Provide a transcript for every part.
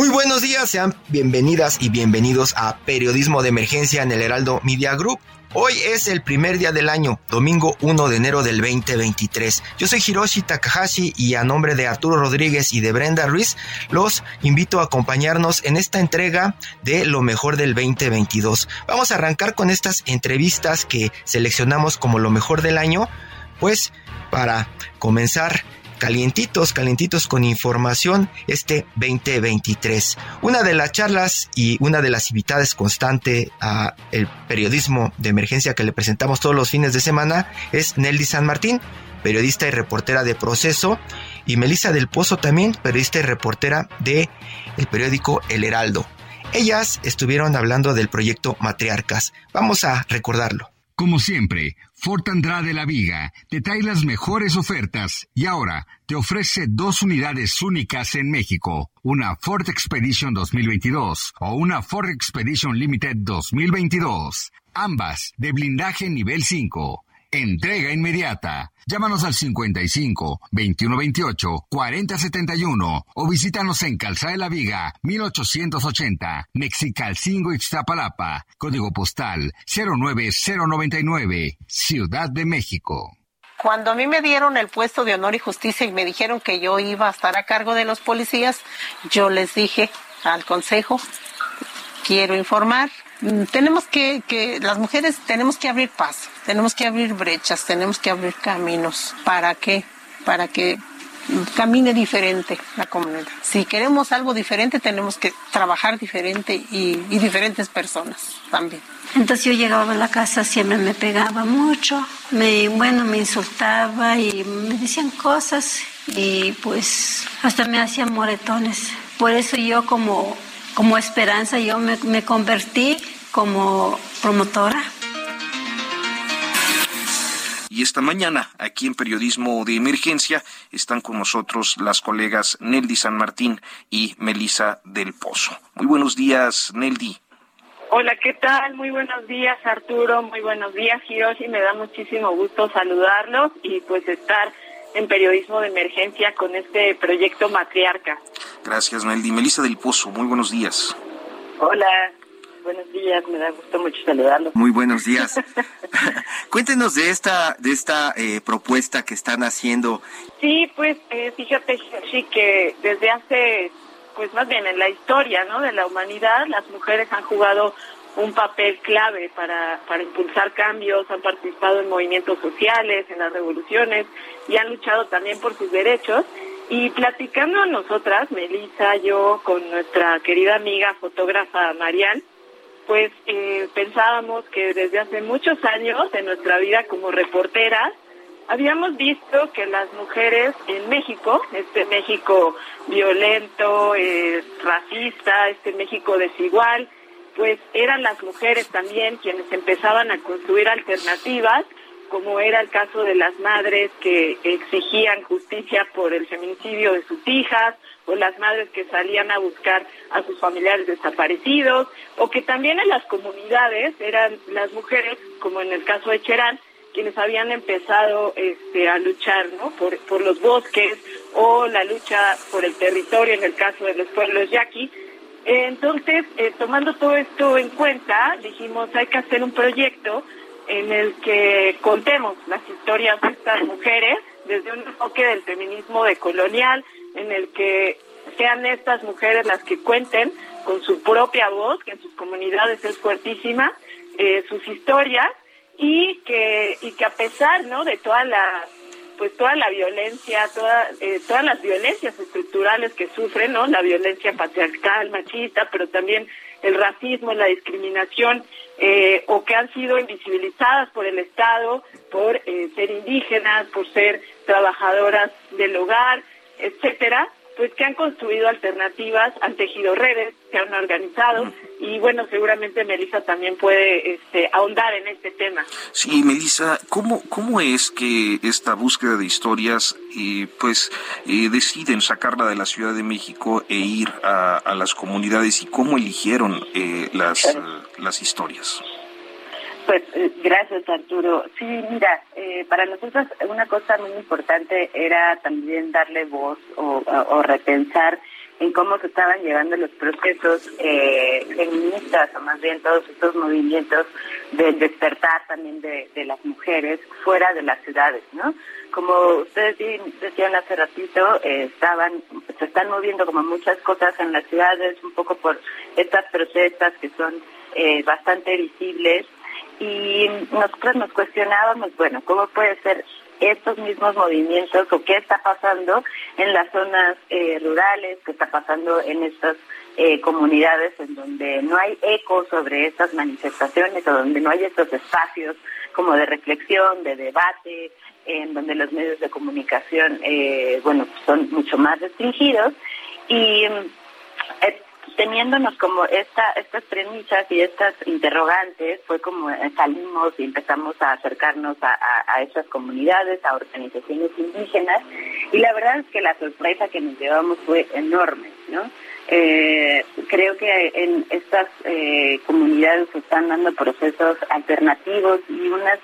Muy buenos días, sean bienvenidas y bienvenidos a Periodismo de Emergencia en el Heraldo Media Group. Hoy es el primer día del año, domingo 1 de enero del 2023. Yo soy Hiroshi Takahashi y a nombre de Arturo Rodríguez y de Brenda Ruiz, los invito a acompañarnos en esta entrega de lo mejor del 2022. Vamos a arrancar con estas entrevistas que seleccionamos como lo mejor del año, pues para comenzar calientitos, calientitos con información este 2023. Una de las charlas y una de las invitadas constante a el periodismo de emergencia que le presentamos todos los fines de semana es Nelly San Martín, periodista y reportera de Proceso, y Melissa del Pozo también, periodista y reportera de el periódico El Heraldo. Ellas estuvieron hablando del proyecto Matriarcas. Vamos a recordarlo. Como siempre, Ford Andrade La Viga te trae las mejores ofertas y ahora te ofrece dos unidades únicas en México, una Ford Expedition 2022 o una Ford Expedition Limited 2022, ambas de blindaje nivel 5. Entrega inmediata. Llámanos al 55 2128 4071 o visítanos en Calzada de la Viga 1880, Mexicalcingo Ixtapalapa, código postal 09099, Ciudad de México. Cuando a mí me dieron el puesto de honor y justicia y me dijeron que yo iba a estar a cargo de los policías, yo les dije al consejo, quiero informar tenemos que, que, las mujeres tenemos que abrir paso, tenemos que abrir brechas, tenemos que abrir caminos. ¿Para qué? Para que camine diferente la comunidad. Si queremos algo diferente, tenemos que trabajar diferente y, y diferentes personas también. Entonces yo llegaba a la casa, siempre me pegaba mucho, me, bueno, me insultaba y me decían cosas y pues hasta me hacían moretones. Por eso yo como como esperanza yo me, me convertí como promotora. Y esta mañana, aquí en Periodismo de Emergencia, están con nosotros las colegas Neldi San Martín y Melisa del Pozo. Muy buenos días, Neldi. Hola, ¿qué tal? Muy buenos días, Arturo. Muy buenos días, Hiroshi. Me da muchísimo gusto saludarlos y pues estar en periodismo de emergencia con este proyecto Matriarca. Gracias, Neldi. Melissa del Pozo, muy buenos días. Hola, buenos días, me da gusto mucho saludarlo. Muy buenos días. Cuéntenos de esta de esta eh, propuesta que están haciendo. Sí, pues eh, fíjate, sí que desde hace, pues más bien en la historia, ¿no? De la humanidad, las mujeres han jugado un papel clave para, para impulsar cambios, han participado en movimientos sociales, en las revoluciones y han luchado también por sus derechos. Y platicando a nosotras, Melissa, yo, con nuestra querida amiga fotógrafa Marian, pues eh, pensábamos que desde hace muchos años en nuestra vida como reporteras, habíamos visto que las mujeres en México, este México violento, eh, racista, este México desigual, pues eran las mujeres también quienes empezaban a construir alternativas, como era el caso de las madres que exigían justicia por el feminicidio de sus hijas, o las madres que salían a buscar a sus familiares desaparecidos, o que también en las comunidades eran las mujeres, como en el caso de Cherán, quienes habían empezado este, a luchar ¿no? por, por los bosques o la lucha por el territorio en el caso de los pueblos yaquis, entonces, eh, tomando todo esto en cuenta, dijimos hay que hacer un proyecto en el que contemos las historias de estas mujeres desde un enfoque del feminismo decolonial, en el que sean estas mujeres las que cuenten con su propia voz, que en sus comunidades es fuertísima, eh, sus historias y que y que a pesar, ¿no? De toda la pues toda la violencia, toda, eh, todas las violencias estructurales que sufren, ¿no? La violencia patriarcal, machista, pero también el racismo, la discriminación, eh, o que han sido invisibilizadas por el Estado, por eh, ser indígenas, por ser trabajadoras del hogar, etcétera, pues que han construido alternativas, han tejido redes, se han organizado y bueno, seguramente Melissa también puede este, ahondar en este tema. Sí, Melissa, ¿cómo, cómo es que esta búsqueda de historias eh, pues eh, deciden sacarla de la Ciudad de México e ir a, las comunidades y cómo eligieron eh, las, las historias? Pues eh, gracias Arturo. Sí, mira, eh, para nosotros una cosa muy importante era también darle voz o, repensar en cómo se estaban llevando los procesos eh, feministas, o más bien todos estos movimientos del despertar también de, las mujeres fuera de las ciudades, ¿no? Como ustedes decían hace ratito, estaban, se están moviendo como muchas cosas en las ciudades, un poco por estas protestas que son bastante visibles y nosotros nos cuestionábamos, bueno, ¿cómo puede ser estos mismos movimientos o qué está pasando en las zonas eh, rurales, qué está pasando en estas eh, comunidades en donde no hay eco sobre estas manifestaciones o donde no hay estos espacios como de reflexión, de debate, en donde los medios de comunicación, eh, bueno, son mucho más restringidos y teniéndonos como esta, estas premisas y estas interrogantes, fue como eh, salimos y empezamos a acercarnos a, a, esas comunidades, a organizaciones indígenas, y la verdad es que la sorpresa que nos llevamos fue enorme, ¿no? Eh, creo que en estas eh, comunidades se están dando procesos alternativos y unas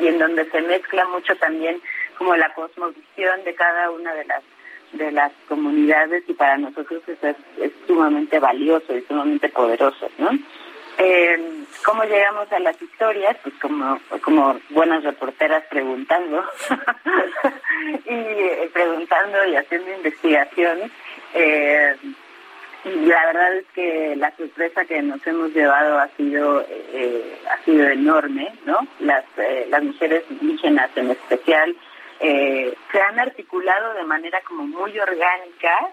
y en donde se mezcla mucho también como la cosmovisión de cada una de las de las comunidades y para nosotros eso es, sumamente valioso y sumamente poderoso, ¿no? Eh, ¿Cómo llegamos a las historias? Pues como, como buenas reporteras preguntando y eh, preguntando y haciendo investigación. Eh, la verdad es que la sorpresa que nos hemos llevado ha sido eh, ha sido enorme, ¿no? Las las mujeres indígenas en especial eh, se han articulado de manera como muy orgánica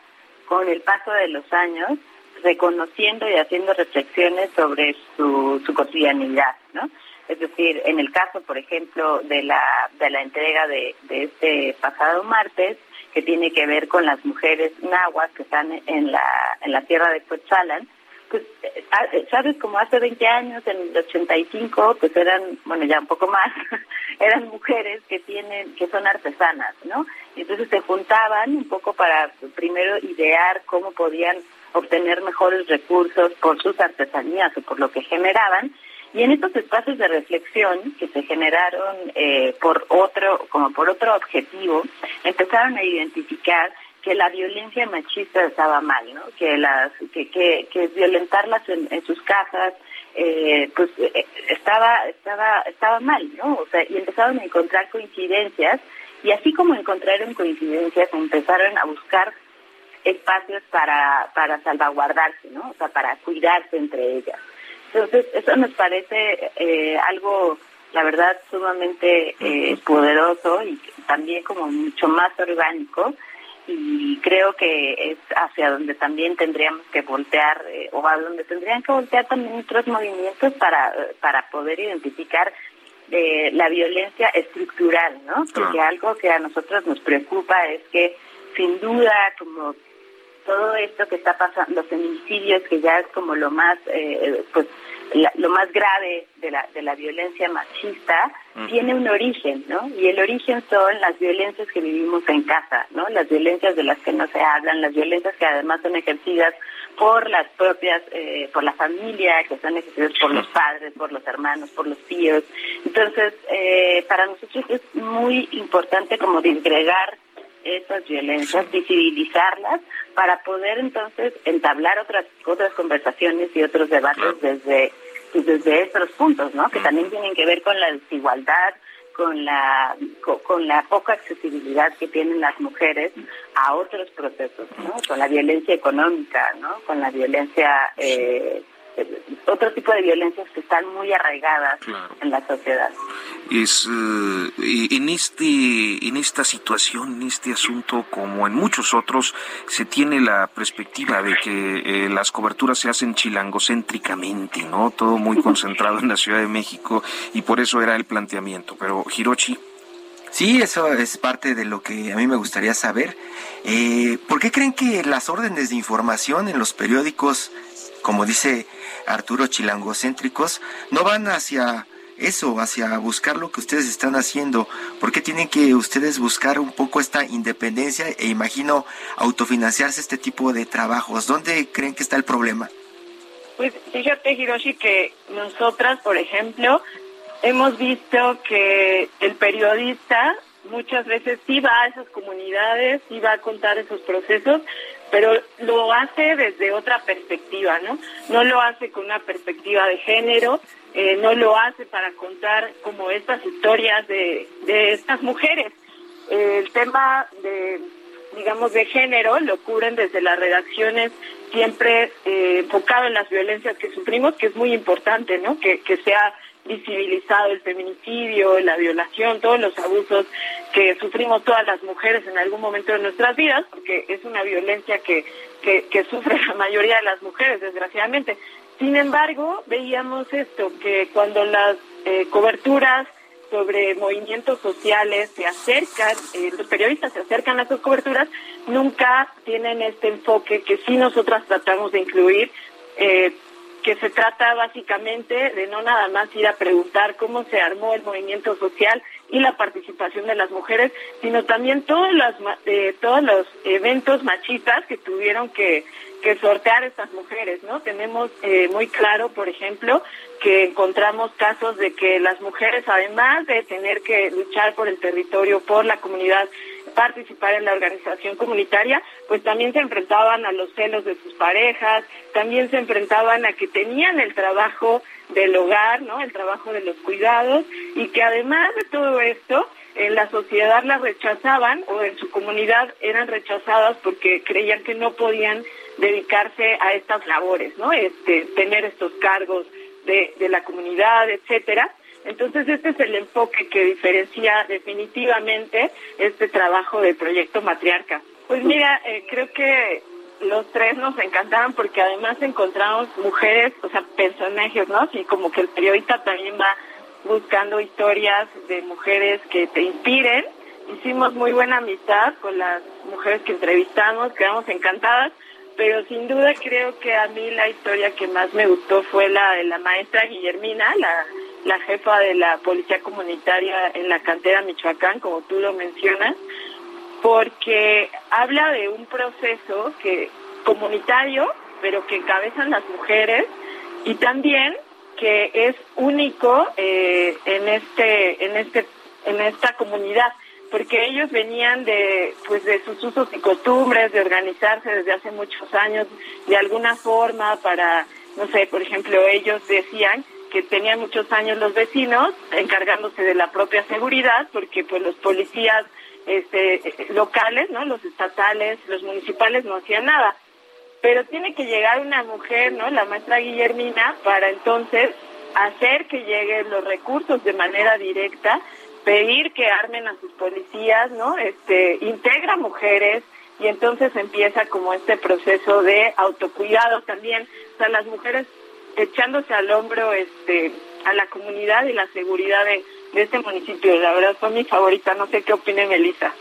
con el paso de los años, reconociendo y haciendo reflexiones sobre su, su cotidianidad, ¿no? Es decir, en el caso, por ejemplo, de la, de la entrega de, de este pasado martes, que tiene que ver con las mujeres nahuas que están en la, en la tierra de Coetzalan, pues, eh, sabes, como hace 20 años, en el 85, pues eran, bueno, ya un poco más, eran mujeres que tienen, que son artesanas, ¿no? Entonces se juntaban un poco para primero idear cómo podían obtener mejores recursos por sus artesanías o por lo que generaban. Y en estos espacios de reflexión que se generaron eh, por otro, como por otro objetivo, empezaron a identificar que la violencia machista estaba mal, ¿no? Que las que que, que violentarlas en, sus casas eh, pues eh, estaba estaba estaba mal, ¿no? O sea, y empezaron a encontrar coincidencias y así como encontraron coincidencias, empezaron a buscar espacios para para salvaguardarse, ¿no? O sea, para cuidarse entre ellas. Entonces, eso nos parece eh, algo la verdad sumamente eh, poderoso y también como mucho más orgánico y creo que es hacia donde también tendríamos que voltear eh, o a donde tendrían que voltear también otros movimientos para, para poder identificar eh, la violencia estructural, ¿no? Porque algo que a nosotros nos preocupa es que sin duda como todo esto que está pasando, los feminicidios que ya es como lo más, eh, pues lo más grave de la, de la violencia machista tiene un origen, ¿no? Y el origen son las violencias que vivimos en casa, ¿no? Las violencias de las que no se hablan, las violencias que además son ejercidas por las propias, eh, por la familia, que son ejercidas por los padres, por los hermanos, por los tíos. Entonces, eh, para nosotros es muy importante como disgregar esas violencias, visibilizarlas para poder entonces entablar otras otras conversaciones y otros debates desde pues, desde estos puntos, ¿no? Que también tienen que ver con la desigualdad, con la con, la poca accesibilidad que tienen las mujeres a otros procesos, ¿no? Con la violencia económica, ¿no? Con la violencia eh, otro tipo de violencias que están muy arraigadas en la sociedad. Es eh, en este en esta situación, en este asunto, como en muchos otros, se tiene la perspectiva de que eh, las coberturas se hacen chilangocéntricamente, ¿no? Todo muy concentrado en la Ciudad de México y por eso era el planteamiento. Pero Hirochi. Sí, eso es parte de lo que a mí me gustaría saber. Eh, ¿Por qué creen que las órdenes de información en los periódicos, como dice Arturo chilangocéntricos, no van hacia eso, hacia buscar lo que ustedes están haciendo? ¿Por qué tienen que ustedes buscar un poco esta independencia e imagino autofinanciarse este tipo de trabajos? ¿Dónde creen que está el problema? Pues fíjate, Hiroshi, que nosotras, por ejemplo, hemos visto que el periodista muchas veces sí va a esas comunidades, sí va a contar esos procesos, pero lo hace desde otra perspectiva, ¿no? No lo hace con una perspectiva de género, eh, no lo hace para contar como estas historias de, de estas mujeres. el tema de, digamos, de género lo cubren desde las redacciones siempre eh, enfocado en las violencias que sufrimos, que es muy importante, ¿no? Que, que sea visibilizado el feminicidio, la violación, todos los abusos que sufrimos todas las mujeres en algún momento de nuestras vidas, porque es una violencia que, que, sufre la mayoría de las mujeres, desgraciadamente. Sin embargo, veíamos esto, que cuando las eh, coberturas sobre movimientos sociales se acercan, eh, los periodistas se acercan a sus coberturas, nunca tienen este enfoque que sí nosotras tratamos de incluir, eh, que se trata básicamente de no nada más ir a preguntar cómo se armó el movimiento social y la participación de las mujeres, sino también todos los, eh, todos los eventos machistas que tuvieron que, que sortear estas mujeres, ¿no? Tenemos eh, muy claro, por ejemplo, que encontramos casos de que las mujeres, además de tener que luchar por el territorio, por la comunidad, participar en la organización comunitaria, pues también se enfrentaban a los celos de sus parejas, también se enfrentaban a que tenían el trabajo del hogar, ¿no? El trabajo de los cuidados y que además de todo esto, en la sociedad las rechazaban o en su comunidad eran rechazadas porque creían que no podían dedicarse a estas labores, ¿no? Este, tener estos cargos de, de la comunidad, etcétera. Entonces, este es el enfoque que diferencia definitivamente este trabajo del proyecto Matriarca. Pues mira, eh, creo que los tres nos encantaron porque además encontramos mujeres, o sea, personajes, ¿no? Así como que el periodista también va buscando historias de mujeres que te inspiren. Hicimos muy buena amistad con las mujeres que entrevistamos, quedamos encantadas, pero sin duda creo que a mí la historia que más me gustó fue la de la maestra Guillermina, la la jefa de la Policía Comunitaria en la cantera Michoacán, como tú lo mencionas, porque habla de un proceso que comunitario, pero que encabezan las mujeres y también que es único eh, en este en este en esta comunidad porque ellos venían de pues de sus usos y costumbres de organizarse desde hace muchos años de alguna forma para no sé por ejemplo ellos decían que tenían muchos años los vecinos encargándose de la propia seguridad, porque pues los policías este, locales, ¿no? Los estatales, los municipales no hacían nada. Pero tiene que llegar una mujer, ¿no? La maestra Guillermina, para entonces hacer que lleguen los recursos de manera directa, pedir que armen a sus policías, ¿no? Este, integra mujeres y entonces empieza como este proceso de autocuidado también. O sea, las mujeres echándose al hombro este a la comunidad y la seguridad de, este municipio. La verdad fue mi favorita. No sé qué opine Melissa.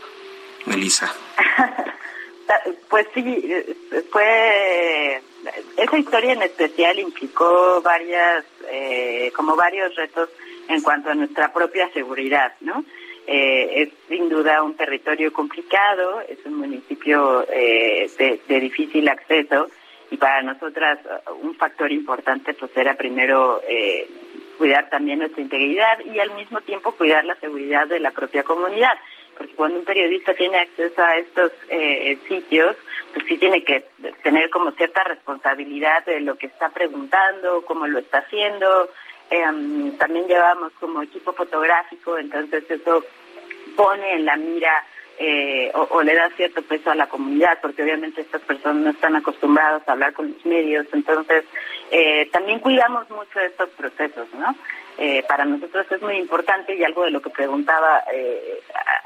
Melissa. pues sí, fue esa historia en especial implicó varias, eh, como varios retos en cuanto a nuestra propia seguridad, ¿no? Eh, es sin duda un territorio complicado, es un municipio eh, de, difícil acceso y para nosotras uh, un factor importante pues era primero eh, cuidar también nuestra integridad y al mismo tiempo cuidar la seguridad de la propia comunidad. Porque cuando un periodista tiene acceso a estos eh, sitios pues sí tiene que tener como cierta responsabilidad de lo que está preguntando cómo lo está haciendo. Em, también llevamos como equipo fotográfico, entonces eso pone en la mira eh, o, le da cierto peso a la comunidad, porque obviamente estas personas no están acostumbradas a hablar con los medios, entonces eh, también cuidamos mucho estos procesos, ¿no? Eh, para nosotros es muy importante y algo de lo que preguntaba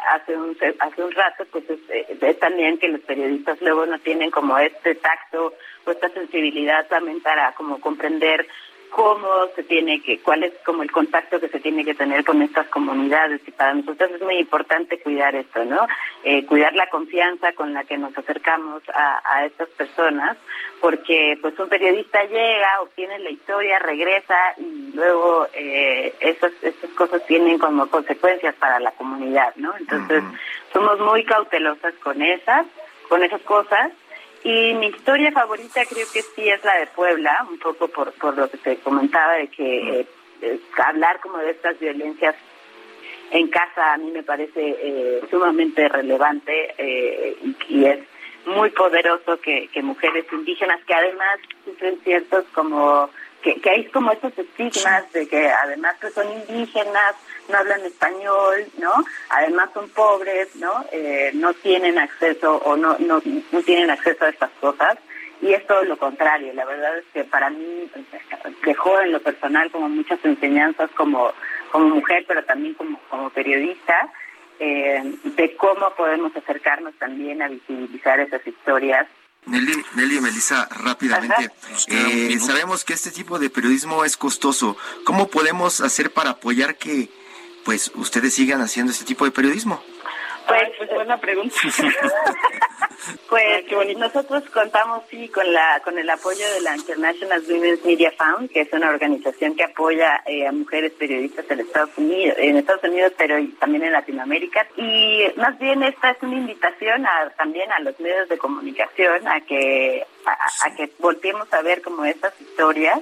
hace un hace un rato, pues es, también que los periodistas luego no tienen como este tacto o esta sensibilidad también para como comprender cómo se tiene que, cuál es como el contacto que se tiene que tener con estas comunidades y para nosotros es muy importante cuidar esto, ¿no? Eh, cuidar la confianza con la que nos acercamos a, a estas personas, porque pues un periodista llega, obtiene la historia, regresa y luego eh, esas, esas cosas tienen como consecuencias para la comunidad, ¿no? Entonces somos muy cautelosas con esas, con esas cosas y mi historia favorita creo que sí es la de Puebla, un poco por, por lo que te comentaba de que eh, hablar como de estas violencias en casa a mí me parece eh, sumamente relevante eh, y, es muy poderoso que, que mujeres indígenas que además sufren ciertos como que, que hay como estos estigmas de que además que son indígenas no hablan español, ¿no? Además son pobres, ¿no? Eh, no tienen acceso o no, no, no tienen acceso a estas cosas y es todo lo contrario. La verdad es que para mí dejó en lo personal como muchas enseñanzas como, como mujer, pero también como, como periodista, eh, de cómo podemos acercarnos también a visibilizar esas historias Nelly, Nelly y Melissa, rápidamente. Eh, sabemos que este tipo de periodismo es costoso. ¿Cómo podemos hacer para apoyar que pues ustedes sigan haciendo este tipo de periodismo? Pues, pues buena pregunta. pues nosotros contamos sí con la con el apoyo de la International Women's Media Fund, que es una organización que apoya eh, a mujeres periodistas en Estados Unidos, en Estados Unidos, pero también en Latinoamérica. Y más bien esta es una invitación a, también a los medios de comunicación a que a, a que volteemos a ver como estas historias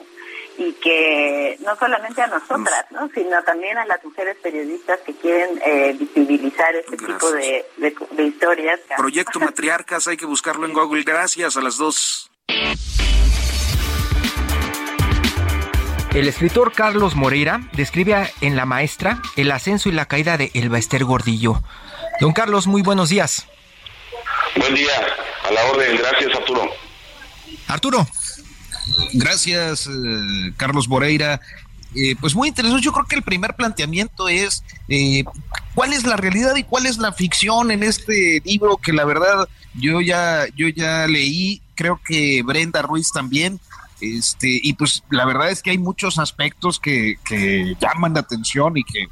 y que no solamente a nosotras, ¿no? sino también a las mujeres periodistas que quieren eh, visibilizar este tipo de, de, historias. Proyecto Matriarcas, hay que buscarlo en Google. Gracias a las dos. El escritor Carlos Moreira describe en La Maestra el ascenso y la caída de Elba Ester Gordillo. Don Carlos, muy buenos días. Buen día, a la orden, gracias Arturo. Arturo. Gracias, eh, Carlos Moreira. Eh, pues muy interesante. Yo creo que el primer planteamiento es eh, cuál es la realidad y cuál es la ficción en este libro que la verdad yo ya yo ya leí. Creo que Brenda Ruiz también. Este, y pues la verdad es que hay muchos aspectos que, que llaman la atención y que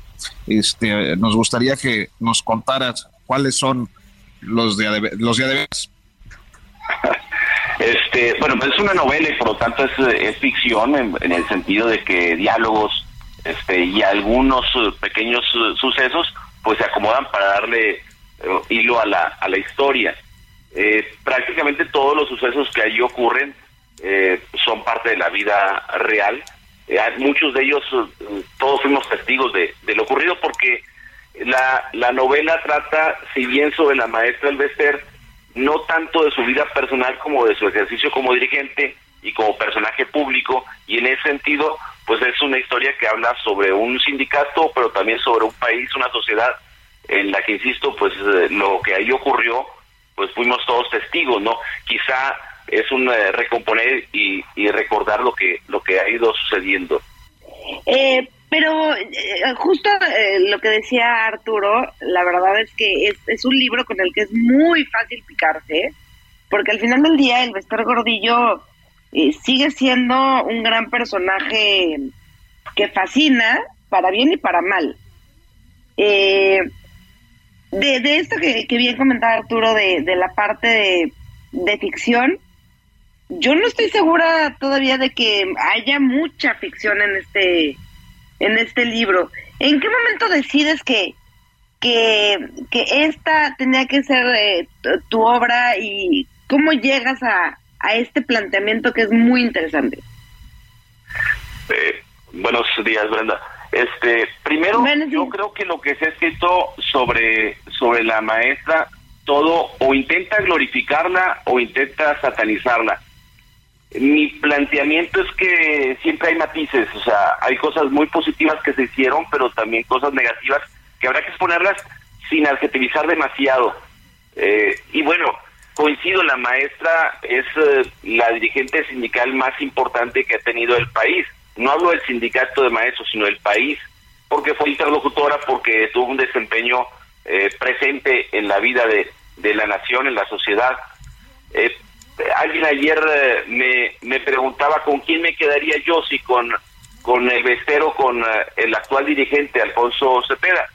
este, nos gustaría que nos contaras cuáles son los de los de Este, bueno, pues es una novela y por lo tanto es, ficción en, el sentido de que diálogos este, y algunos eh, pequeños eh, sucesos pues se acomodan para darle eh, hilo a la, a la historia. prácticamente todos los sucesos que allí ocurren son parte de la vida real. muchos de ellos, todos fuimos testigos de, de, lo ocurrido porque la, la novela trata, si bien sobre la maestra Elvester, no tanto de su vida personal como de su ejercicio como dirigente y como personaje público, y en ese sentido, pues es una historia que habla sobre un sindicato, pero también sobre un país, una sociedad en la que, insisto, pues eh, lo que ahí ocurrió, pues fuimos todos testigos, ¿no? Quizá es un eh, recomponer y, y, recordar lo que, lo que ha ido sucediendo. Eh, pero eh, justo eh, lo que decía Arturo, la verdad es que es, es, un libro con el que es muy fácil picarse, porque al final del día el Vesper Gordillo eh, sigue siendo un gran personaje que fascina para bien y para mal. de, de esto que, que bien comentaba Arturo, de, de la parte de, de ficción, yo no estoy segura todavía de que haya mucha ficción en este en este libro. ¿En qué momento decides que, que, esta tenía que ser eh, tu, obra y cómo llegas a, a este planteamiento que es muy interesante? Eh, buenos días, Brenda. Este, primero, yo creo que lo que se ha escrito sobre, sobre la maestra, todo o intenta glorificarla o intenta satanizarla. Mi planteamiento es que siempre hay matices, o sea, hay cosas muy positivas que se hicieron, pero también cosas negativas que habrá que exponerlas sin adjetivizar demasiado. Eh, y bueno, coincido, la maestra es eh, la dirigente sindical más importante que ha tenido el país. No hablo del sindicato de maestros, sino del país, porque fue interlocutora, porque tuvo un desempeño eh, presente en la vida de, de, la nación, en la sociedad. Alguien ayer me, me preguntaba con quién me quedaría yo, si con, con el vestero, con el actual dirigente, Alfonso Cepeda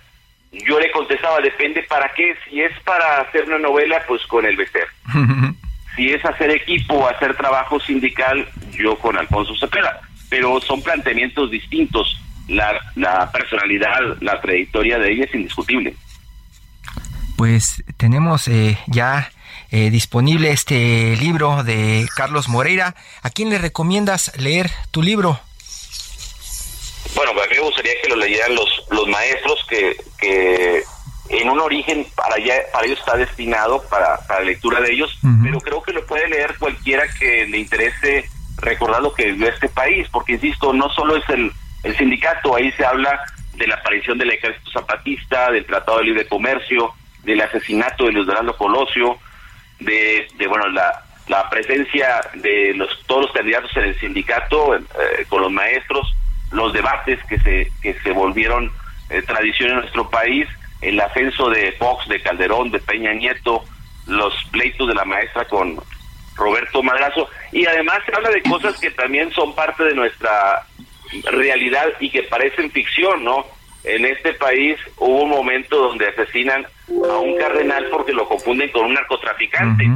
yo le contestaba, depende para qué. Si es para hacer una novela, pues con el Becer. si es hacer equipo, hacer trabajo sindical, yo con Alfonso Cepeda. Pero son planteamientos distintos. La, la personalidad, la trayectoria de ella es indiscutible. Pues tenemos eh, ya eh, disponible este libro de Carlos Moreira. ¿A quién le recomiendas leer tu libro? Bueno, a mí me gustaría que lo leyeran los, los maestros que, que en un origen para, allá, para ellos está destinado para, para la lectura de ellos, pero creo que lo puede leer cualquiera que le interese recordar lo que vivió este país, porque insisto, no solo es el, el sindicato, ahí se habla de la aparición del ejército zapatista, del Tratado de Libre Comercio, del asesinato de Luis Donaldo Colosio, de, de bueno, la, la presencia de los todos los candidatos en el sindicato eh, con los maestros, los debates que se, que se volvieron eh, tradición en nuestro país, el ascenso de Fox, de Calderón, de Peña Nieto, los pleitos de la maestra con Roberto Madrazo, y además se habla de cosas que también son parte de nuestra realidad y que parecen ficción, ¿no? En este país hubo un momento donde asesinan a un cardenal porque lo confunden con un narcotraficante.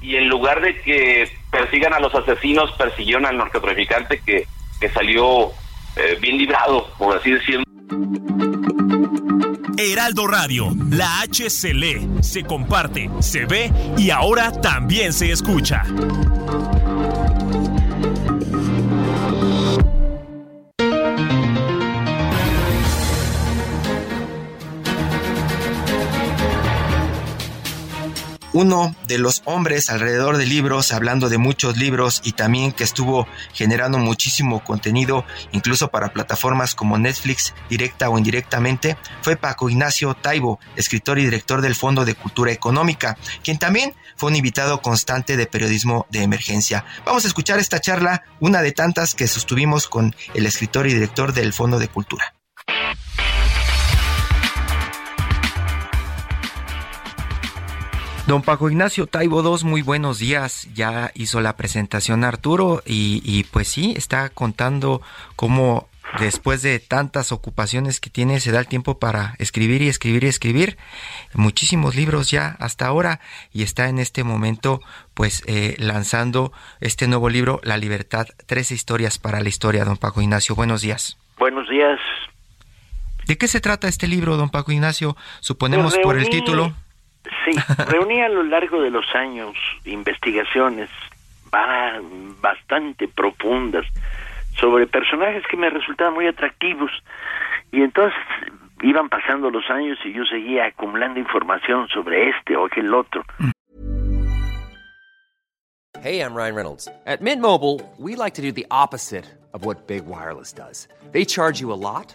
Y en lugar de que persigan a los asesinos, persiguieron al narcotraficante que, que salió eh, bien librado, por así decirlo. Heraldo Radio, la H se lee, se comparte, se ve y ahora también se escucha. Uno de los hombres alrededor de libros, hablando de muchos libros y también que estuvo generando muchísimo contenido, incluso para plataformas como Netflix, directa o indirectamente, fue Paco Ignacio Taibo, escritor y director del Fondo de Cultura Económica, quien también fue un invitado constante de periodismo de emergencia. Vamos a escuchar esta charla, una de tantas que sostuvimos con el escritor y director del Fondo de Cultura. Don Paco Ignacio Taibo II, muy buenos días. Ya hizo la presentación Arturo y, pues sí, está contando cómo después de tantas ocupaciones que tiene se da el tiempo para escribir y escribir y escribir muchísimos libros ya hasta ahora y está en este momento pues eh, lanzando este nuevo libro La Libertad, tres historias para la historia, don Paco Ignacio. Buenos días. Buenos días. ¿De qué se trata este libro, don Paco Ignacio? Suponemos por el título. Sí, reuní a lo largo de los años investigaciones bastante profundas sobre personajes que me resultaban muy atractivos y entonces iban pasando los años y yo seguía acumulando información sobre este o aquel otro. Hey, I'm Ryan Reynolds. At Mint Mobile, we like to do the opposite of what Big Wireless does. They charge you a lot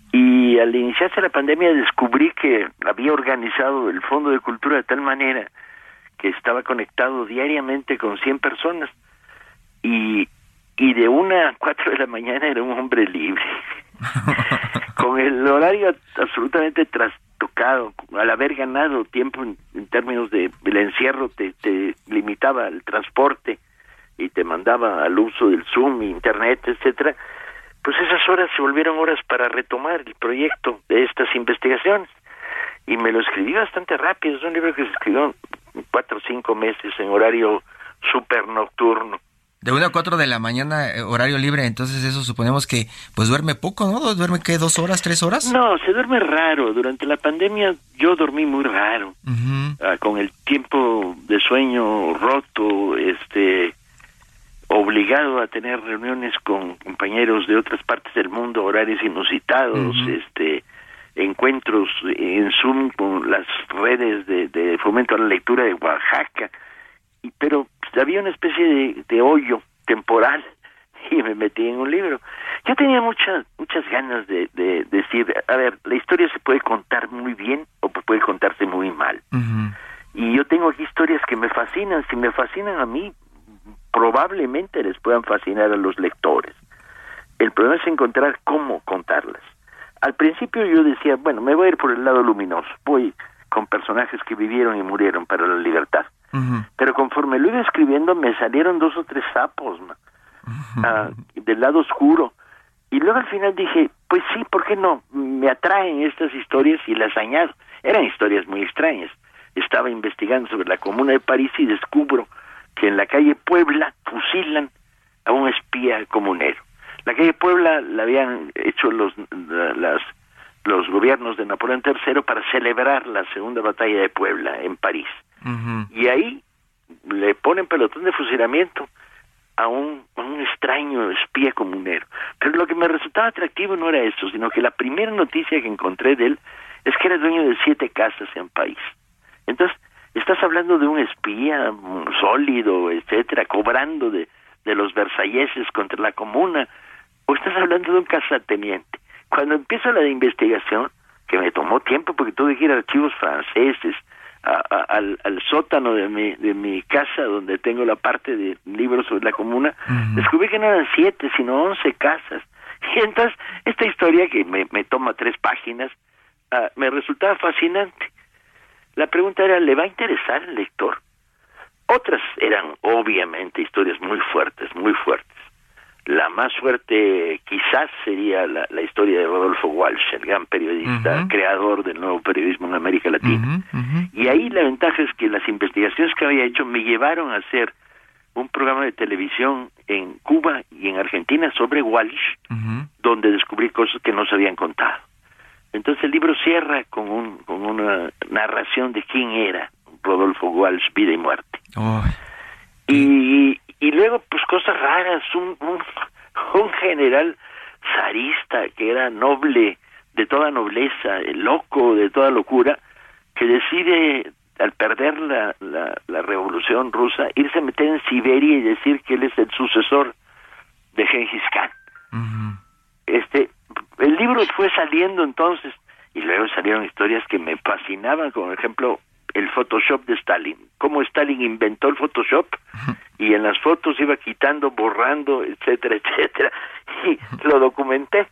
Y al iniciarse la pandemia descubrí que había organizado el Fondo de Cultura de tal manera que estaba conectado diariamente con 100 personas y, y de una a cuatro de la mañana era un hombre libre. con el horario absolutamente trastocado, al haber ganado tiempo en, términos de el encierro, te, te limitaba el transporte y te mandaba al uso del Zoom, Internet, etcétera pues esas horas se volvieron horas para retomar el proyecto de estas investigaciones. Y me lo escribí bastante rápido, es un libro que se escribió en cuatro o cinco meses en horario super nocturno. De 1 a 4 de la mañana, eh, horario libre, entonces eso suponemos que pues duerme poco, ¿no? ¿Duerme qué, dos horas, tres horas? No, se duerme raro. Durante la pandemia yo dormí muy raro. Ah, con el tiempo de sueño roto, este obligado a tener reuniones con compañeros de otras partes del mundo, horarios inusitados, este encuentros en Zoom con las redes de, fomento a la lectura de Oaxaca, y, pero había una especie de, hoyo temporal y me metí en un libro. Yo tenía muchas muchas ganas de, decir, a ver, la historia se puede contar muy bien o puede contarse muy mal. Y yo tengo aquí historias que me fascinan. Si me fascinan a mí, probablemente les puedan fascinar a los lectores. El problema es encontrar cómo contarlas. Al principio yo decía, bueno, me voy a ir por el lado luminoso, voy con personajes que vivieron y murieron para la libertad. Pero conforme lo iba escribiendo me salieron dos o tres sapos ah, del lado oscuro. Y luego al final dije, pues sí, ¿por qué no? Me atraen estas historias y las añado. Eran historias muy extrañas. Estaba investigando sobre la Comuna de París y descubro que en la calle Puebla fusilan a un espía comunero. La calle Puebla la habían hecho los, las, los gobiernos de Napoleón III para celebrar la segunda batalla de Puebla en París. Y ahí le ponen pelotón de fusilamiento a un, a un extraño espía comunero. Pero lo que me resultaba atractivo no era eso, sino que la primera noticia que encontré de él es que era dueño de siete casas en París. Entonces, estás hablando de un espía sólido, etcétera, cobrando de, de los versalleses contra la comuna, o estás hablando de un casateniente. Cuando empieza la investigación, que me tomó tiempo porque tuve que ir a archivos franceses, al, sótano de mi, de mi casa donde tengo la parte de libros sobre la comuna, descubrí que no eran siete, sino once casas. Y entonces, esta historia que me, me toma tres páginas, ah, me resultaba fascinante. La pregunta era, ¿le va a interesar al lector? Otras eran obviamente historias muy fuertes, muy fuertes. La más fuerte quizás sería la, historia de Rodolfo Walsh, el gran periodista, creador del nuevo periodismo en América Latina. Y ahí la ventaja es que las investigaciones que había hecho me llevaron a hacer un programa de televisión en Cuba y en Argentina sobre Walsh, donde descubrí cosas que no se habían contado. Entonces el libro cierra con, un, con una narración de quién era Rodolfo Walsh, vida y muerte. Y, y luego, pues cosas raras, un, un, general zarista que era noble, de toda nobleza, el loco de toda locura, que decide, al perder la, la, revolución rusa, irse a meter en Siberia y decir que él es el sucesor de Genghis Khan. Este, el libro fue saliendo entonces y luego salieron historias que me fascinaban, como por ejemplo el Photoshop de Stalin, cómo Stalin inventó el Photoshop y en las fotos iba quitando, borrando, etcétera, etcétera, y lo documenté.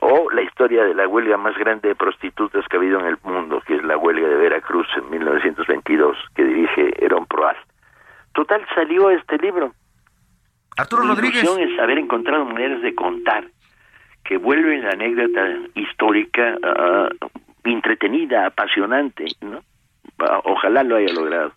O la historia de la huelga más grande de prostitutas que ha habido en el mundo, que es la huelga de Veracruz en 1922, que dirige Herón Proal. Total, salió este libro. Arturo Mi Rodríguez. es haber encontrado maneras de contar que vuelven la anécdota histórica uh, entretenida, apasionante, ¿no? Ojalá lo haya logrado.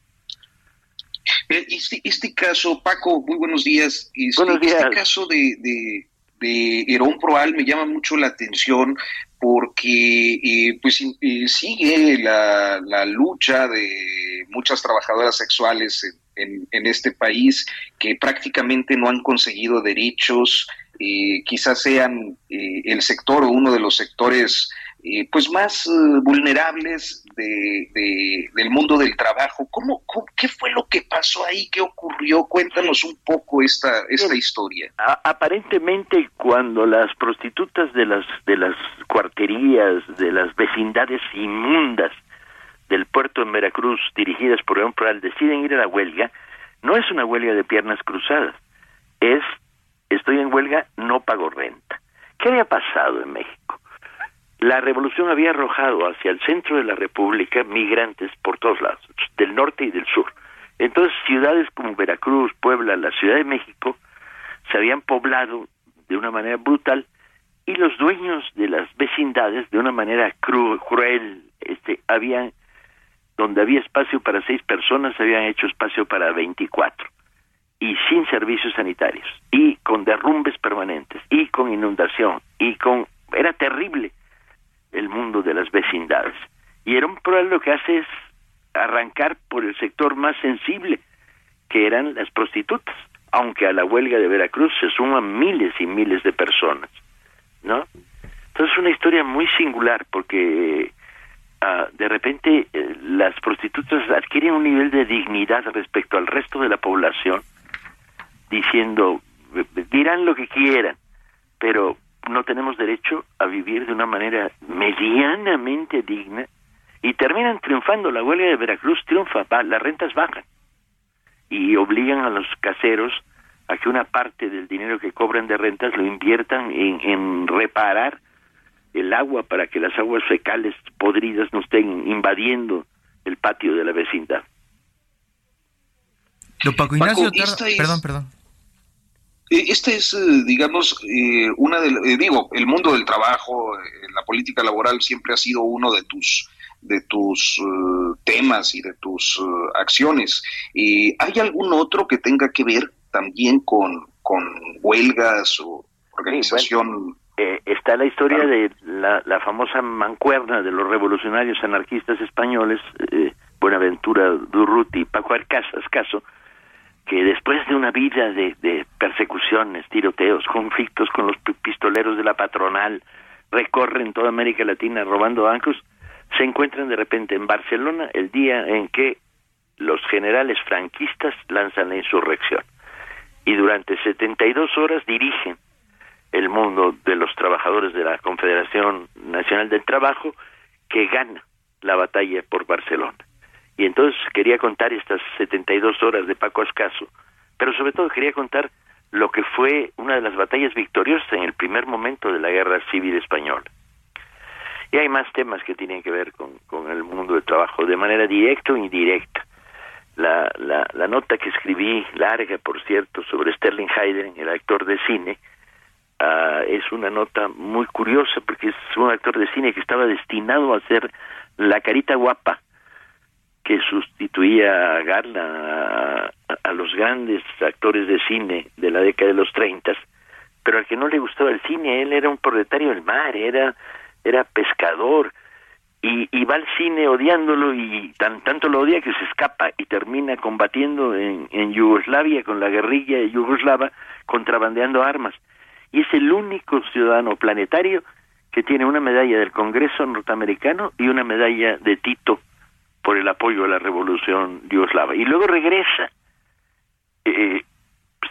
Este, este caso, Paco, muy buenos días. Este, buenos días. Este caso de, de, de Herón Proal me llama mucho la atención porque eh, pues eh, sigue la, la, lucha de muchas trabajadoras sexuales en, en, este país que prácticamente no han conseguido derechos, eh, quizás sean eh, el sector o uno de los sectores eh, pues más vulnerables de, del mundo del trabajo. ¿Cómo, qué fue lo que pasó ahí? ¿Qué ocurrió? Cuéntanos un poco esta, esta historia. aparentemente cuando las prostitutas de las, de las cuarterías, de las vecindades inmundas del puerto en Veracruz, dirigidas por León Pral, deciden ir a la huelga, no es una huelga de piernas cruzadas, es estoy en huelga, no pago renta. ¿Qué había pasado en México? La revolución había arrojado hacia el centro de la República migrantes por todos lados, del norte y del sur. Entonces ciudades como Veracruz, Puebla, la Ciudad de México se habían poblado de una manera brutal y los dueños de las vecindades de una manera cruel este habían donde había espacio para seis personas habían hecho espacio para veinticuatro. Y sin servicios sanitarios y con derrumbes permanentes y con inundación y con era terrible el mundo de las vecindades. Y era un problema lo que hace es arrancar por el sector más sensible que eran las prostitutas aunque a la huelga de Veracruz se suman miles y miles de personas no entonces es una historia muy singular porque ah, de repente eh, las prostitutas adquieren un nivel de dignidad respecto al resto de la población diciendo, dirán lo que quieran, pero no tenemos derecho a vivir de una manera medianamente digna y terminan triunfando. La huelga de Veracruz triunfa, las rentas bajan y obligan a los caseros a que una parte del dinero que cobran de rentas lo inviertan en reparar el agua para que las aguas fecales podridas no estén invadiendo el patio de la vecindad. Paco Ignacio, perdón, perdón. Esta es, eh, digamos, eh, una de, eh, digo, el mundo del trabajo, la política laboral siempre ha sido uno de tus de tus temas y de tus acciones. ¿Hay algún otro que tenga que ver también con, con huelgas o organización? está la historia de la, la, famosa mancuerna de los revolucionarios anarquistas españoles, Buenaventura Durruti y Paco Arcasas, que después de una vida de, persecuciones, tiroteos, conflictos con los pistoleros de la patronal, recorren toda América Latina robando bancos, se encuentran de repente en Barcelona el día en que los generales franquistas lanzan la insurrección. Y durante 72 horas dirigen el mundo de los trabajadores de la Confederación Nacional del Trabajo que gana la batalla por Barcelona. Y entonces quería contar estas 72 horas de Paco Ascaso, pero sobre todo quería contar lo que fue una de las batallas victoriosas en el primer momento de la Guerra Civil Española. Y hay más temas que tienen que ver con, con el mundo del trabajo, de manera directa o indirecta. La, la, la, nota que escribí, larga por cierto, sobre Sterling Hayden, el actor de cine, uh, es una nota muy curiosa porque es un actor de cine que estaba destinado a ser la carita guapa que sustituía a Garland, a, los grandes actores de cine de la década de los 30, pero al que no le gustaba el cine, él era un proletario del mar, era, era pescador, y, y va al cine odiándolo y tan, tanto lo odia que se escapa y termina combatiendo en, en Yugoslavia con la guerrilla yugoslava, contrabandeando armas. Y es el único ciudadano planetario que tiene una medalla del Congreso norteamericano y una medalla de Tito por el apoyo a la revolución yugoslava. Y luego regresa, eh,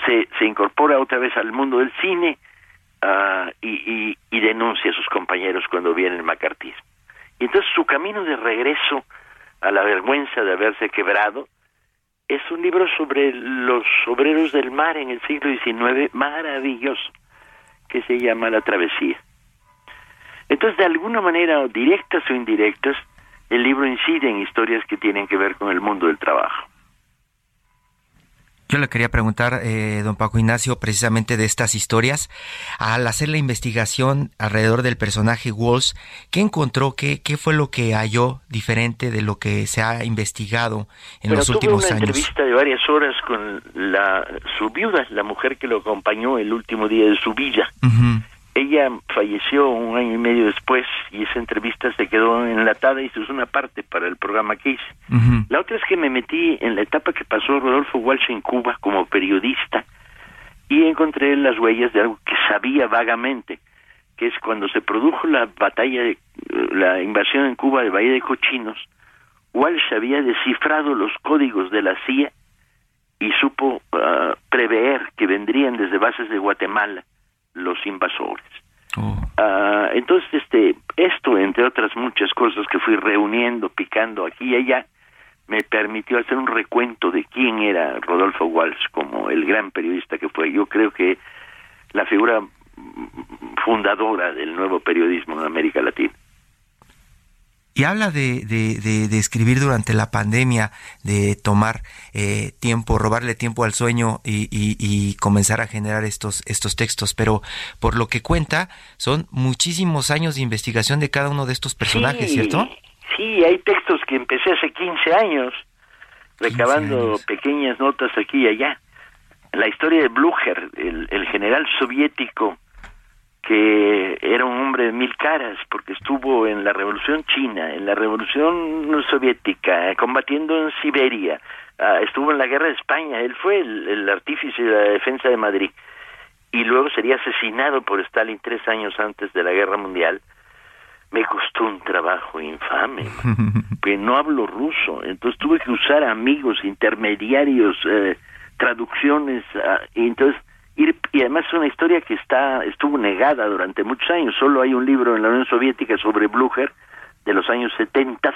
se, se incorpora otra vez al mundo del cine uh, y, y, denuncia a sus compañeros cuando viene el macartismo. Y entonces su camino de regreso a la vergüenza de haberse quebrado es un libro sobre los obreros del mar en el siglo XIX maravilloso, que se llama La Travesía. Entonces, de alguna manera, directas o indirectas, el libro incide en historias que tienen que ver con el mundo del trabajo. Yo le quería preguntar, eh, don Paco Ignacio, precisamente de estas historias. Al hacer la investigación alrededor del personaje Walsh, ¿qué encontró? ¿Qué, qué fue lo que halló diferente de lo que se ha investigado en los últimos tuve una entrevista de varias horas con la, su viuda, la mujer que lo acompañó el último día de su vida. Ella falleció un año y medio después y esa entrevista se quedó enlatada y se usó una parte para el programa que hice. La otra es que me metí en la etapa que pasó Rodolfo Walsh en Cuba como periodista y encontré las huellas de algo que sabía vagamente, que es cuando se produjo la batalla, de, la invasión en Cuba de Bahía de Cochinos, Walsh había descifrado los códigos de la CIA y supo ah, prever que vendrían desde bases de Guatemala los invasores. Oh. Ah, entonces, este, esto, entre otras muchas cosas que fui reuniendo, picando aquí y allá, me permitió hacer un recuento de quién era Rodolfo Walsh como el gran periodista que fue. Yo creo que la figura fundadora del nuevo periodismo en América Latina. Y habla de, de, escribir durante la pandemia, de tomar eh, tiempo, robarle tiempo al sueño y, y, comenzar a generar estos, estos textos. Pero por lo que cuenta, son muchísimos años de investigación de cada uno de estos personajes, ¿cierto? Sí, hay textos que empecé hace 15 años, recabando pequeñas notas aquí y allá. la historia de Blücher, el, el general soviético que era un hombre de mil caras porque estuvo en la revolución china, en la revolución soviética, combatiendo en Siberia, ah, estuvo en la guerra de España, él fue el, el, artífice de la defensa de Madrid y luego sería asesinado por Stalin tres años antes de la guerra mundial. Me costó un trabajo infame, que no hablo ruso, entonces tuve que usar amigos, intermediarios, eh, traducciones, ah, y entonces y además es una historia que está estuvo negada durante muchos años. Solo hay un libro en la Unión Soviética sobre Blücher de los años 70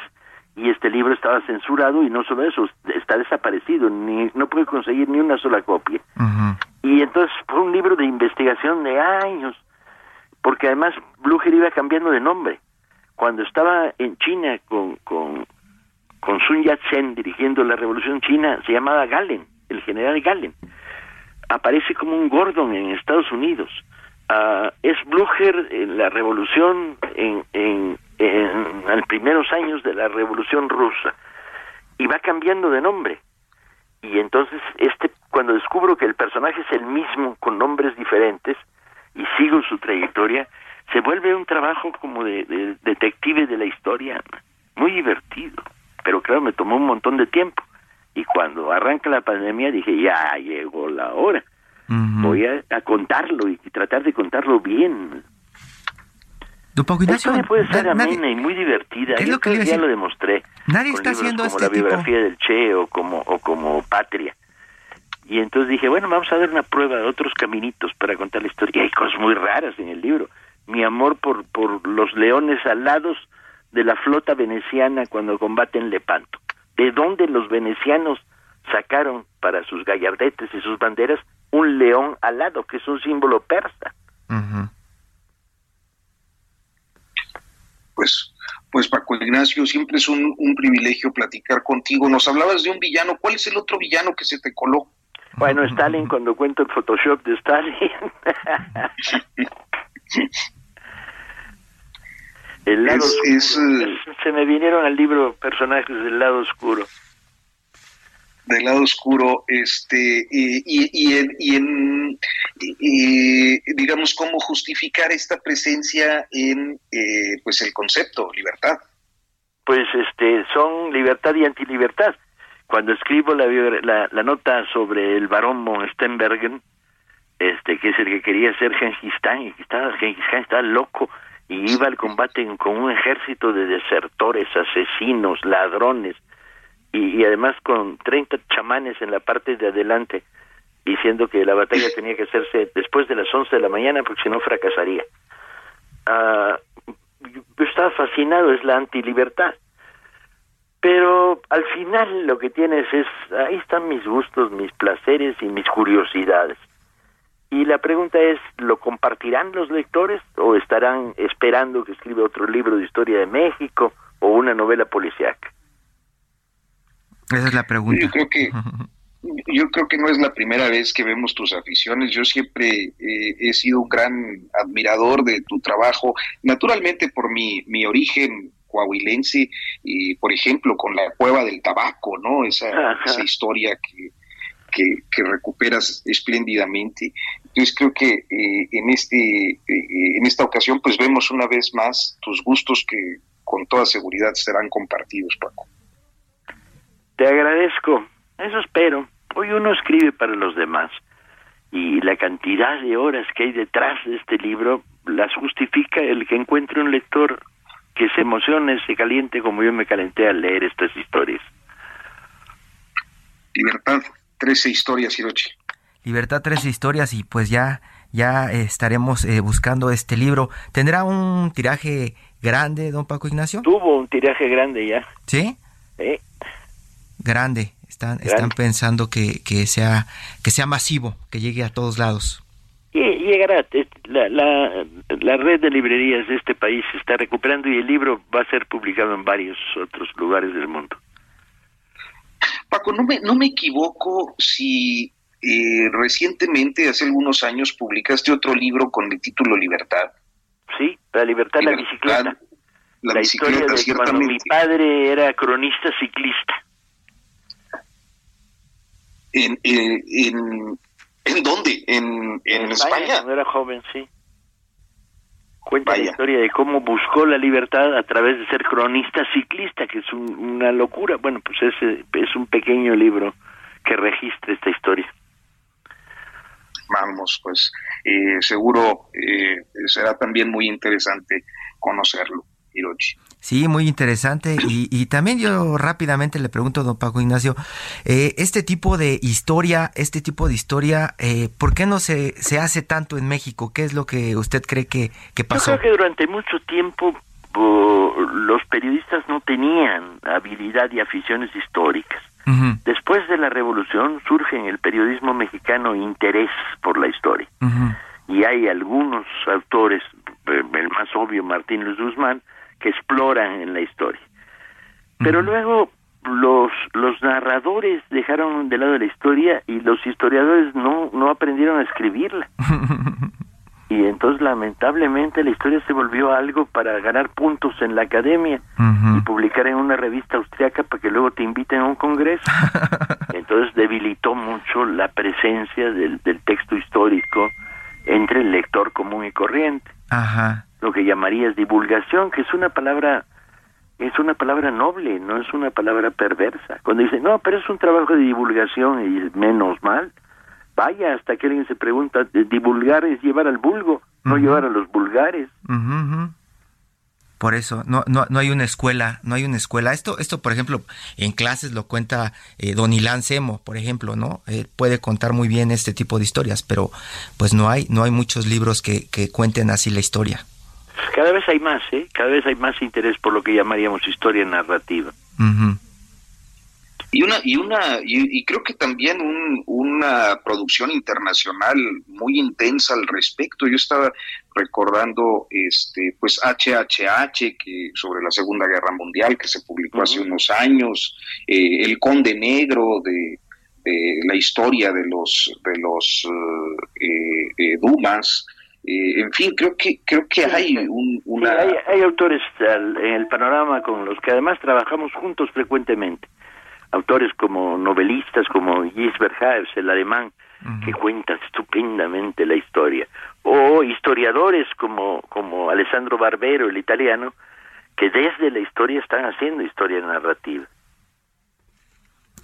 y este libro estaba censurado y no solo eso, está desaparecido, ni no puede conseguir ni una sola copia. Y entonces fue un libro de investigación de años, porque además Blücher iba cambiando de nombre. Cuando estaba en China con, con, con Sun Yat-sen dirigiendo la revolución china, se llamaba Galen, el general Galen aparece como un Gordon en Estados Unidos. Uh, es Blücher en la revolución, en, en, en, los primeros años de la revolución rusa, y va cambiando de nombre. Y entonces, este, cuando descubro que el personaje es el mismo, con nombres diferentes, y sigo su trayectoria, se vuelve un trabajo como de, de detective de la historia, muy divertido. Pero claro, me tomó un montón de tiempo. Y cuando arranca la pandemia dije, ya llegó la hora. Voy a, contarlo y, tratar de contarlo bien. Don Ignacio, puede ser amena y muy divertida. Es lo que ya lo demostré. Nadie está haciendo como este la biografía del Che o como, o como Patria. Y entonces dije, bueno, vamos a dar una prueba de otros caminitos para contar la historia. Y hay cosas muy raras en el libro. Mi amor por, por los leones alados de la flota veneciana cuando combaten Lepanto de dónde los venecianos sacaron para sus gallardetes y sus banderas un león alado, que es un símbolo persa. Pues, pues Paco Ignacio, siempre es un, un, privilegio platicar contigo. Nos hablabas de un villano. ¿Cuál es el otro villano que se te coló? Bueno, Stalin, cuando cuento el Photoshop de Stalin. El lado oscuro. Eh, Se me vinieron al libro personajes del lado oscuro. Del lado oscuro, este, y, y, en, y en digamos, cómo justificar esta presencia en, eh, pues, el concepto, libertad. Pues, este, son libertad y antilibertad. Cuando escribo la, la, la nota sobre el barón von Stenbergen, este, que es el que quería ser Gengis Khan, y que estaba, Gengis Khan estaba loco, y iba al combate con un ejército de desertores, asesinos, ladrones, y, además con 30 chamanes en la parte de adelante, diciendo que la batalla tenía que hacerse después de las 11 de la mañana porque si no fracasaría. Ah, yo estaba fascinado, es la antilibertad. Pero al final lo que tienes es, ahí están mis gustos, mis placeres y mis curiosidades. Y la pregunta es, ¿lo compartirán los lectores o estarán esperando que escriba otro libro de historia de México o una novela policíaca? Esa es la pregunta. Yo creo que yo creo que no es la primera vez que vemos tus aficiones. Yo siempre eh, he sido un gran admirador de tu trabajo, naturalmente por mi, mi origen coahuilense, y por ejemplo con la cueva del tabaco, ¿no? Esa, esa historia que, que, recuperas espléndidamente. Entonces creo que eh, en, este, eh, en esta ocasión pues vemos una vez más tus gustos que con toda seguridad serán compartidos, Paco. Te agradezco, eso espero. Hoy uno escribe para los demás y la cantidad de horas que hay detrás de este libro las justifica el que encuentre un lector que se emocione, se caliente como yo me calenté al leer estas historias. Libertad, 13 historias, Hirochi. Libertad, 13 historias y pues ya, ya estaremos eh, buscando este libro. ¿Tendrá un tiraje grande, don Paco Ignacio? Tuvo un tiraje grande ya. ¿Sí? Sí. Grande. Están, están pensando que, que, sea, que sea masivo, que llegue a todos lados. Y llegará. La, la, la red de librerías de este país se está recuperando y el libro va a ser publicado en varios otros lugares del mundo. Paco, no me, no me equivoco si eh, recientemente, hace algunos años, publicaste otro libro con el título Libertad. Sí, La Libertad, la bicicleta. La, historia de cuando mi padre era cronista ciclista. En, en, ¿En dónde? ¿En, en, España? Cuando era joven, sí. Cuenta la historia de cómo buscó la libertad a través de ser cronista ciclista, que es una locura. Bueno, pues ese es un pequeño libro que registra esta historia. Vamos, pues eh, seguro eh, será también muy interesante conocerlo, Hirochi. Sí, muy interesante. Y, también yo rápidamente le pregunto a don Paco Ignacio, eh, este tipo de historia, este tipo de historia, eh, ¿por qué no se, se hace tanto en México? ¿Qué es lo que usted cree que, que pasó? Yo creo que durante mucho tiempo los periodistas no tenían habilidad y aficiones históricas. Después de la revolución surge en el periodismo mexicano interés por la historia. Y hay algunos autores, eh, el más obvio Martín Luis Guzmán, que exploran en la historia. Pero luego los los narradores dejaron de lado la historia y los historiadores no no aprendieron a escribirla. y entonces lamentablemente la historia se volvió algo para ganar puntos en la academia y publicar en una revista austriaca para que luego te inviten a un congreso. Entonces debilitó mucho la presencia del, del texto histórico entre el lector común y corriente. Ajá lo que llamarías divulgación, que es una palabra es una palabra noble, no es una palabra perversa. Cuando dice, no, pero es un trabajo de divulgación y menos mal, vaya, hasta que alguien se pregunta, divulgar es llevar al vulgo, no llevar a los vulgares. Por eso, no, no, no hay una escuela, no hay una escuela. Esto, esto por ejemplo, en clases lo cuenta eh, Don Ilán Semo, por ejemplo, ¿no? Eh, puede contar muy bien este tipo de historias, pero pues no hay, no hay muchos libros que, que cuenten así la historia. Cada vez hay más, ¿eh? Cada vez hay más interés por lo que llamaríamos historia narrativa. Y una y una y, creo que también una producción internacional muy intensa al respecto. Yo estaba recordando este pues HHH que sobre la Segunda Guerra Mundial que se publicó hace unos años, eh, El Conde Negro de, la historia de los de los eh, eh, Dumas, eh, en fin, creo que creo que hay un, una... hay, autores en el panorama con los que además trabajamos juntos frecuentemente. Autores como novelistas, como Gisbert Haes, el alemán, que cuentan estupendamente la historia. O historiadores como, como Alessandro Barbero, el italiano, que desde la historia están haciendo historia narrativa.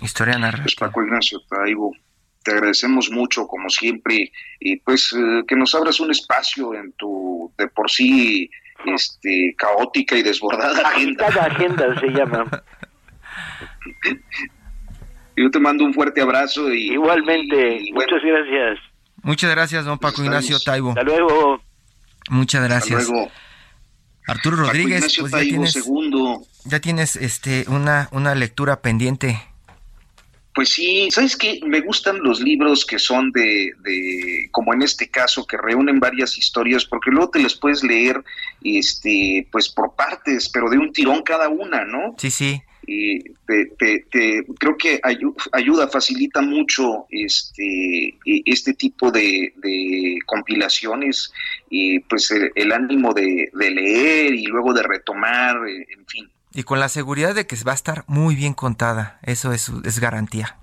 Historia narrativa. Pues Paco Ignacio Taibo, te agradecemos mucho, como siempre, y pues eh, que nos abras un espacio en tu de por sí este caótica y desbordada agenda. agenda se llama. Yo te mando un fuerte abrazo y igualmente, muchas gracias. Muchas gracias, don Paco Ignacio Taibo. Hasta luego. Muchas gracias. Hasta luego. Arturo Rodríguez, pues ya tienes, segundo. ya tienes este una una lectura pendiente pues sí, ¿sabes qué? Me gustan los libros que son de, de, como en este caso, que reúnen varias historias, porque luego te las puedes leer, este, pues por partes, pero de un tirón cada una, ¿no? Sí, sí. Y te, te, creo que ayuda, facilita mucho este, e, este tipo de, de compilaciones y pues el, ánimo de, de leer y luego de retomar, en fin. Y con la seguridad de que va a estar muy bien contada, eso es, es garantía.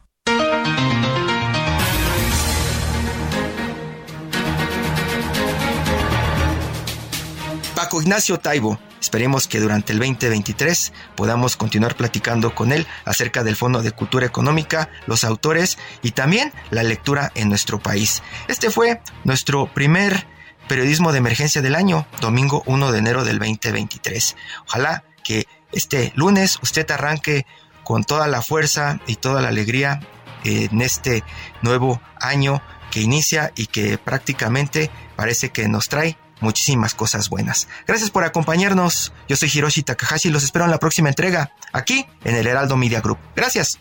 Paco Ignacio Taibo. Esperemos que durante el 2023 podamos continuar platicando con él acerca del Fondo de Cultura Económica, los autores y también la lectura en nuestro país. Este fue nuestro primer periodismo de emergencia del año, domingo 1 de enero del 2023. Ojalá que este lunes usted arranque con toda la fuerza y toda la alegría en este nuevo año que inicia y que prácticamente parece que nos trae muchísimas cosas buenas. Gracias por acompañarnos. Yo soy Hiroshi Takahashi y los espero en la próxima entrega aquí en el Heraldo Media Group. Gracias.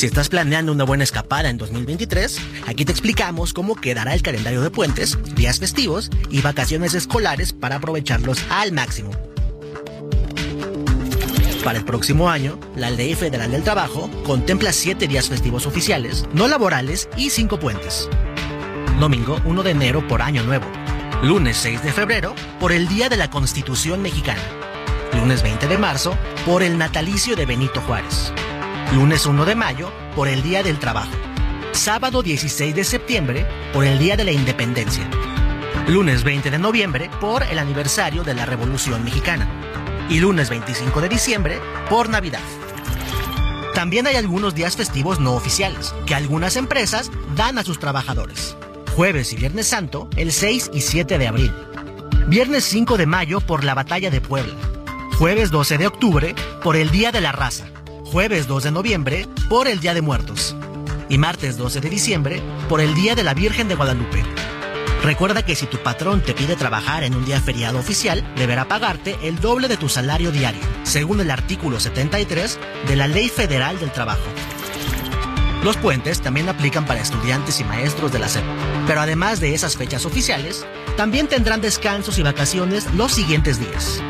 Si estás planeando una buena escapada en 2023, aquí te explicamos cómo quedará el calendario de puentes, días festivos y vacaciones escolares para aprovecharlos al máximo. Para el próximo año, la Ley Federal del Trabajo contempla siete días festivos oficiales, no laborales y cinco puentes. Domingo 1 de enero por Año Nuevo. Lunes 6 de febrero por el Día de la Constitución Mexicana. Lunes 20 de marzo por el natalicio de Benito Juárez. Lunes 1 de mayo por el Día del Trabajo. Sábado 16 de septiembre por el Día de la Independencia. Lunes 20 de noviembre por el aniversario de la Revolución Mexicana y lunes 25 de diciembre por Navidad. También hay algunos días festivos no oficiales que algunas empresas dan a sus trabajadores. Jueves y Viernes Santo, el 6 y 7 de abril. Viernes 5 de mayo por la Batalla de Puebla. Jueves 12 de octubre por el Día de la Raza. Jueves 2 de noviembre por el Día de Muertos. Y martes 12 de diciembre por el Día de la Virgen de Guadalupe. Recuerda que si tu patrón te pide trabajar en un día feriado oficial, deberá pagarte el doble de tu salario diario, según el artículo 73 de la Ley Federal del Trabajo. Los puentes también aplican para estudiantes y maestros de la SEP, pero además de esas fechas oficiales, también tendrán descansos y vacaciones los siguientes días.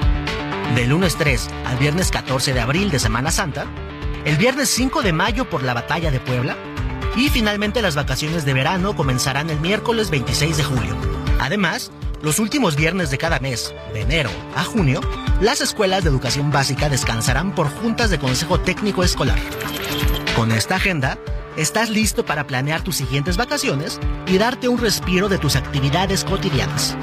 Del lunes 3 al viernes 14 de abril de Semana Santa, el viernes 5 de mayo por la Batalla de Puebla, y finalmente las vacaciones de verano comenzarán el miércoles 26 de julio. Además, los últimos viernes de cada mes, de enero a junio, las escuelas de educación básica descansarán por juntas de consejo técnico escolar. Con esta agenda, estás listo para planear tus siguientes vacaciones y darte un respiro de tus actividades cotidianas.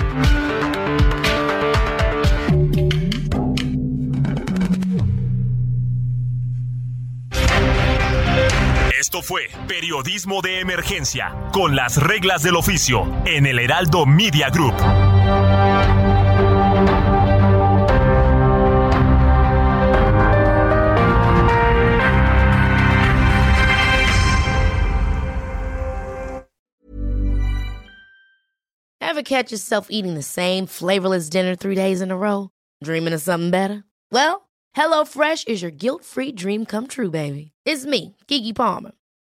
Fue Periodismo de Emergencia, con las reglas del oficio, en el Heraldo Media Group. Ever catch yourself eating the same flavorless dinner three days in a row? Dreaming of something better? Well, HelloFresh is your guilt-free dream come true, baby. It's me, Kiki Palmer.